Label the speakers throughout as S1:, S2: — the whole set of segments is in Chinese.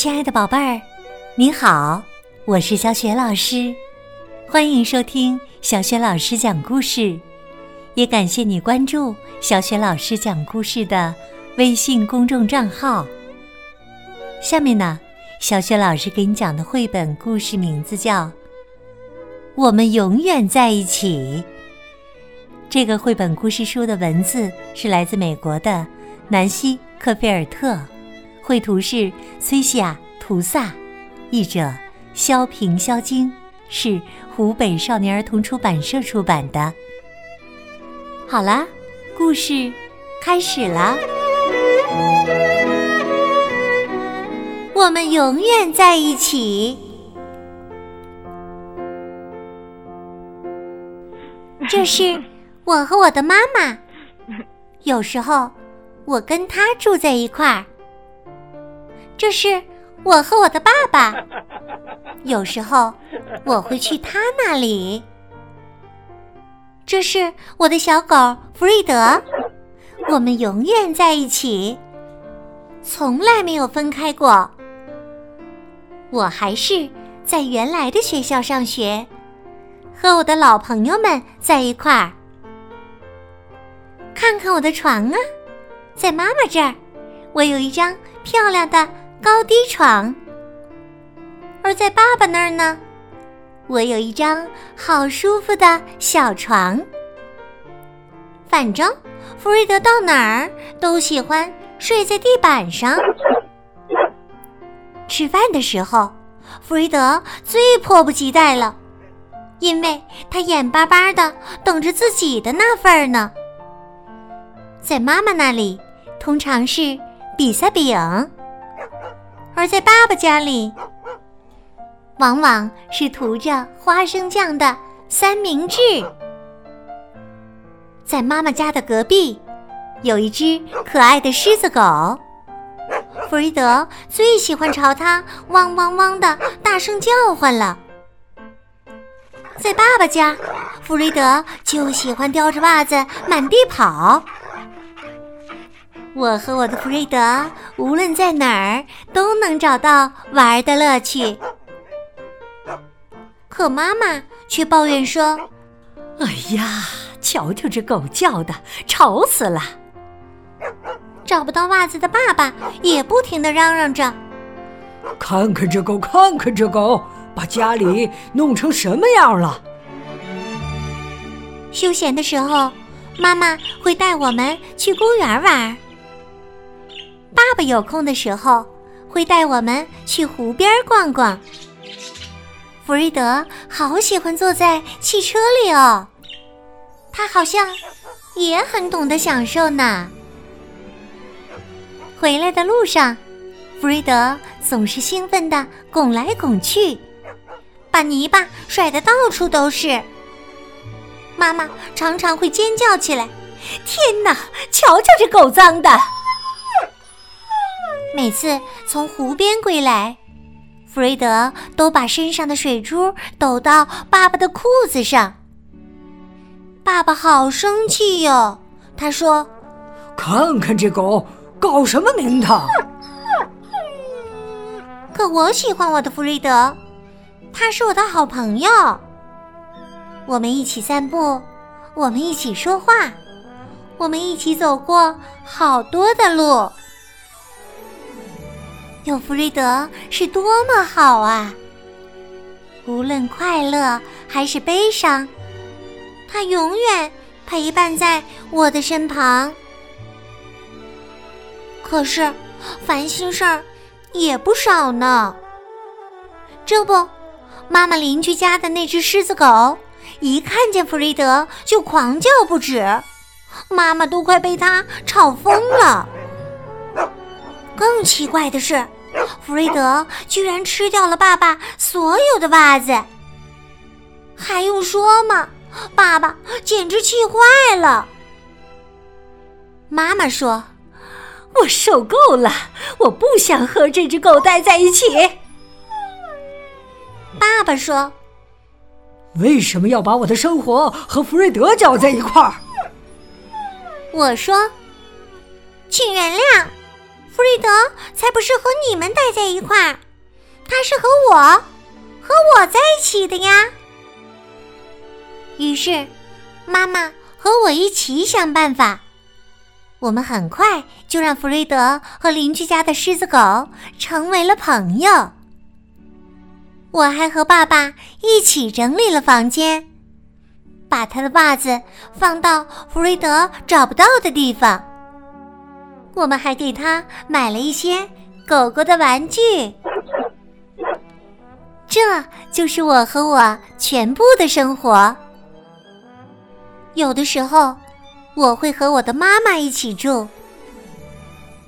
S1: 亲爱的宝贝儿，你好，我是小雪老师，欢迎收听小雪老师讲故事，也感谢你关注小雪老师讲故事的微信公众账号。下面呢，小雪老师给你讲的绘本故事名字叫《我们永远在一起》。这个绘本故事书的文字是来自美国的南希·科菲尔特。绘图是崔西亚·菩萨，译者肖平、肖晶，是湖北少年儿童出版社出版的。好啦，故事开始了。我们永远在一起。这是我和我的妈妈，有时候我跟她住在一块儿。这是我和我的爸爸，有时候我会去他那里。这是我的小狗弗瑞德，我们永远在一起，从来没有分开过。我还是在原来的学校上学，和我的老朋友们在一块儿。看看我的床啊，在妈妈这儿，我有一张漂亮的。高低床，而在爸爸那儿呢，我有一张好舒服的小床。反正弗瑞德到哪儿都喜欢睡在地板上。吃饭的时候，弗瑞德最迫不及待了，因为他眼巴巴的等着自己的那份儿呢。在妈妈那里，通常是比萨饼。而在爸爸家里，往往是涂着花生酱的三明治。在妈妈家的隔壁，有一只可爱的狮子狗，弗瑞德最喜欢朝它汪汪汪的大声叫唤了。在爸爸家，弗瑞德就喜欢叼着袜子满地跑。我和我的弗瑞德无论在哪儿都能找到玩的乐趣，可妈妈却抱怨说：“
S2: 哎呀，瞧瞧这狗叫的，吵死了！”
S1: 找不到袜子的爸爸也不停的嚷嚷着：“
S3: 看看这狗，看看这狗，把家里弄成什么样了！”
S1: 休闲的时候，妈妈会带我们去公园玩。爸爸有空的时候，会带我们去湖边逛逛。弗瑞德好喜欢坐在汽车里哦，他好像也很懂得享受呢。回来的路上，弗瑞德总是兴奋地拱来拱去，把泥巴甩得到处都是。妈妈常常会尖叫起来：“天哪，瞧瞧这狗脏的！”每次从湖边归来，弗瑞德都把身上的水珠抖到爸爸的裤子上。爸爸好生气哟，他说：“
S3: 看看这狗搞什么名堂！”
S1: 可我喜欢我的弗瑞德，他是我的好朋友。我们一起散步，我们一起说话，我们一起走过好多的路。有弗瑞德是多么好啊！无论快乐还是悲伤，他永远陪伴在我的身旁。可是，烦心事儿也不少呢。这不，妈妈邻居家的那只狮子狗，一看见弗瑞德就狂叫不止，妈妈都快被它吵疯了。更奇怪的是，弗瑞德居然吃掉了爸爸所有的袜子，还用说吗？爸爸简直气坏了。妈妈说：“
S2: 我受够了，我不想和这只狗待在一起。”
S1: 爸爸说：“
S3: 为什么要把我的生活和弗瑞德搅在一块儿？”
S1: 我说：“请原谅。”
S4: 弗瑞德才不是和你们待在一块儿，他是和我，和我在一起的呀。于是，妈妈和我一起想办法。我们很快就让弗瑞德和邻居家的狮子狗成为了朋友。我还和爸爸一起整理了房间，把他的袜子放到弗瑞德找不到的地方。我们还给他买了一些狗狗的玩具。这就是我和我全部的生活。有的时候，我会和我的妈妈一起住；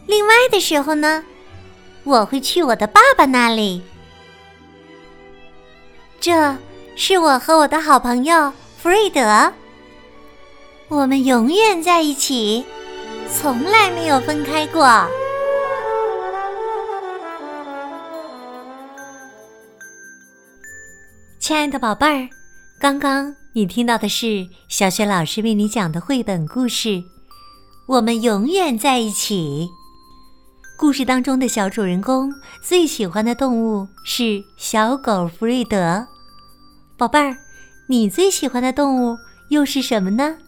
S4: 另外的时候呢，我会去我的爸爸那里。这是我和我的好朋友弗瑞德，我们永远在一起，从来没有分开过。
S1: 亲爱的宝贝儿，刚刚。你听到的是小雪老师为你讲的绘本故事《我们永远在一起》。故事当中的小主人公最喜欢的动物是小狗弗瑞德。宝贝儿，你最喜欢的动物又是什么呢？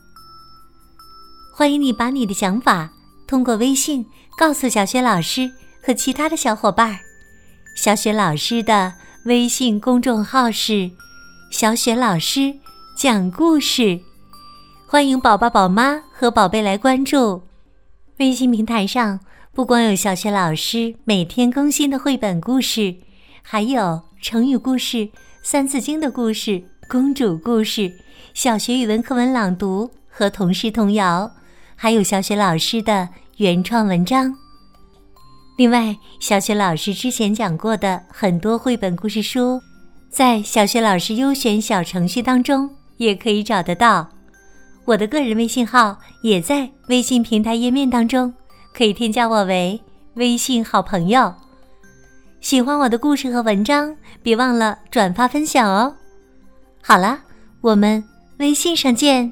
S1: 欢迎你把你的想法通过微信告诉小雪老师和其他的小伙伴。小雪老师的微信公众号是“小雪老师”。讲故事，欢迎宝宝、宝妈和宝贝来关注。微信平台上不光有小学老师每天更新的绘本故事，还有成语故事、三字经的故事、公主故事、小学语文课文朗读和童诗童谣，还有小雪老师的原创文章。另外，小雪老师之前讲过的很多绘本故事书，在小雪老师优选小程序当中。也可以找得到，我的个人微信号也在微信平台页面当中，可以添加我为微信好朋友。喜欢我的故事和文章，别忘了转发分享哦。好了，我们微信上见。